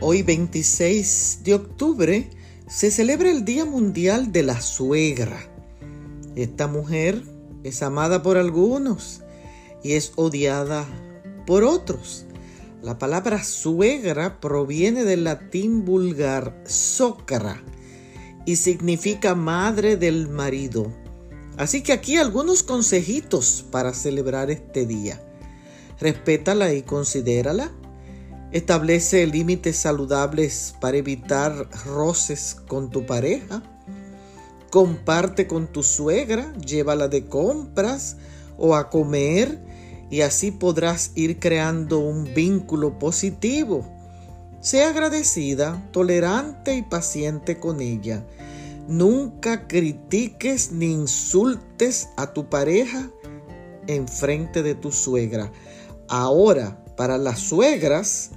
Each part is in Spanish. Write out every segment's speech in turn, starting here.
Hoy 26 de octubre se celebra el Día Mundial de la Suegra. Esta mujer es amada por algunos y es odiada por otros. La palabra suegra proviene del latín vulgar socra y significa madre del marido. Así que aquí algunos consejitos para celebrar este día. Respétala y considérala Establece límites saludables para evitar roces con tu pareja. Comparte con tu suegra, llévala de compras o a comer y así podrás ir creando un vínculo positivo. Sea agradecida, tolerante y paciente con ella. Nunca critiques ni insultes a tu pareja en frente de tu suegra. Ahora, para las suegras,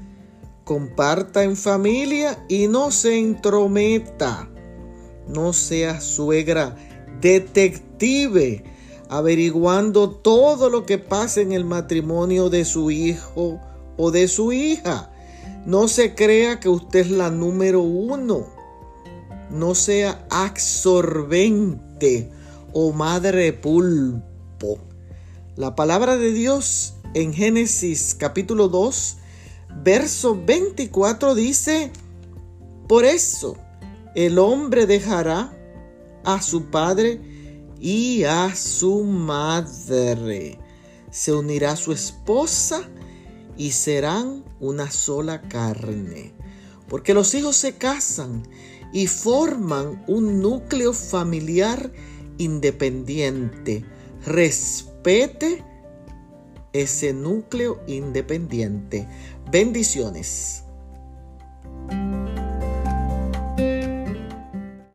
comparta en familia y no se entrometa. No sea suegra detective averiguando todo lo que pasa en el matrimonio de su hijo o de su hija. No se crea que usted es la número uno. No sea absorbente o madre pulpo. La palabra de Dios en Génesis capítulo 2 verso 24 dice, por eso el hombre dejará a su padre y a su madre. Se unirá a su esposa y serán una sola carne. Porque los hijos se casan y forman un núcleo familiar independiente. Respete ese núcleo independiente. Bendiciones.